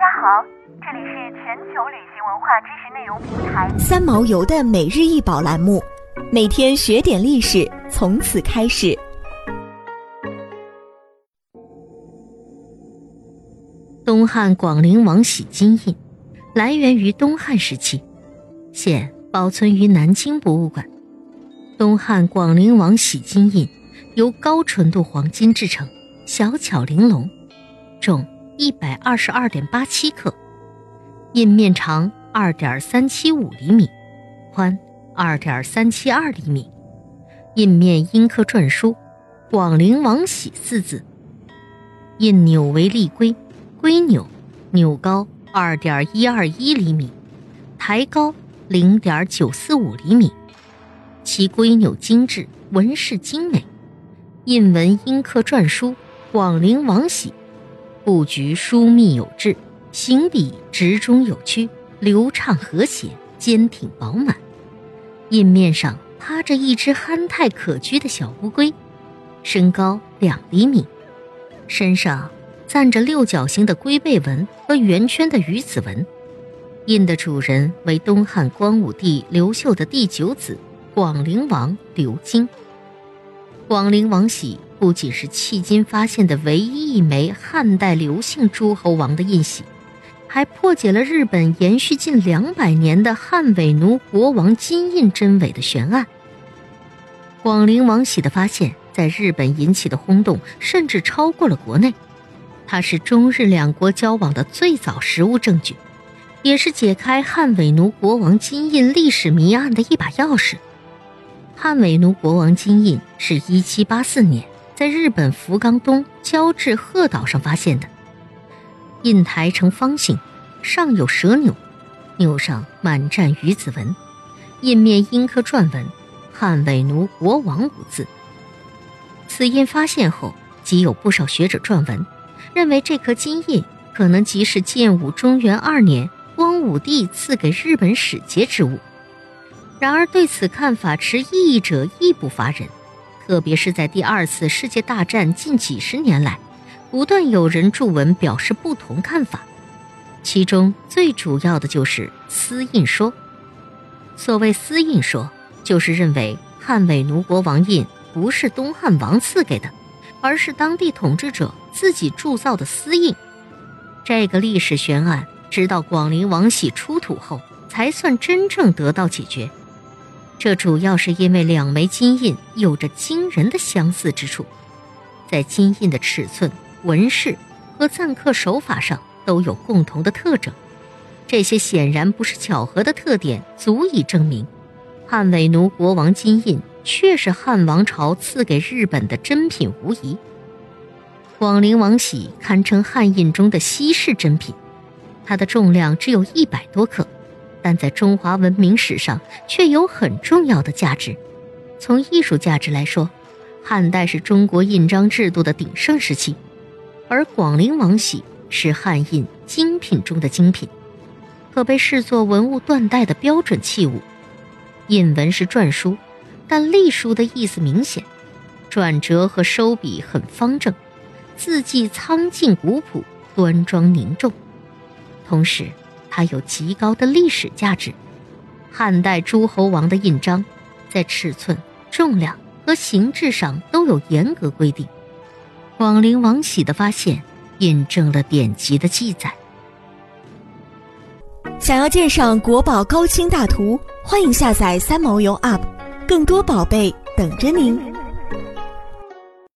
家好，这里是全球旅行文化知识内容平台三毛游的每日一宝栏目，每天学点历史，从此开始。东汉广陵王玺金印，来源于东汉时期，现保存于南京博物馆。东汉广陵王玺金印由高纯度黄金制成，小巧玲珑，重。一百二十二点八七克，印面长二点三七五厘米，宽二点三七二厘米，印面阴刻篆书“广陵王玺”四字，印钮为立龟，龟钮，钮高二点一二一厘米，台高零点九四五厘米，其龟钮精致，纹饰精美，印文阴刻篆书“广陵王玺”。布局疏密有致，行笔直中有曲，流畅和谐，坚挺饱满。印面上趴着一只憨态可掬的小乌龟，身高两厘米，身上赞着六角形的龟背纹和圆圈的鱼子纹。印的主人为东汉光武帝刘秀的第九子广陵王刘京。广陵王玺。不仅是迄今发现的唯一一枚汉代刘姓诸侯王的印玺，还破解了日本延续近两百年的汉伪奴国王金印真伪的悬案。广陵王玺的发现，在日本引起的轰动甚至超过了国内。它是中日两国交往的最早实物证据，也是解开汉伪奴国王金印历史谜案的一把钥匙。汉伪奴国王金印是一七八四年。在日本福冈东交至鹤岛上发现的印台呈方形，上有蛇钮，钮上满占鱼子纹，印面阴刻篆文“汉伪奴国王”五字。此印发现后，即有不少学者撰文，认为这颗金印可能即是建武中元二年光武帝赐给日本使节之物。然而，对此看法持异议者亦不乏人。特别是在第二次世界大战近几十年来，不断有人著文表示不同看法，其中最主要的就是私印说。所谓私印说，就是认为汉伪奴国王印不是东汉王赐给的，而是当地统治者自己铸造的私印。这个历史悬案，直到广陵王玺出土后，才算真正得到解决。这主要是因为两枚金印有着惊人的相似之处，在金印的尺寸、纹饰和錾刻手法上都有共同的特征。这些显然不是巧合的特点，足以证明汉伪奴国王金印确是汉王朝赐给日本的珍品无疑。广陵王玺堪称汉印中的稀世珍品，它的重量只有一百多克。但在中华文明史上却有很重要的价值。从艺术价值来说，汉代是中国印章制度的鼎盛时期，而广陵王玺是汉印精品中的精品，可被视作文物断代的标准器物。印文是篆书，但隶书的意思明显，转折和收笔很方正，字迹苍劲古朴、端庄凝重，同时。它有极高的历史价值。汉代诸侯王的印章，在尺寸、重量和形制上都有严格规定。广陵王玺的发现，印证了典籍的记载。想要鉴赏国宝高清大图，欢迎下载三毛游 App，更多宝贝等着您。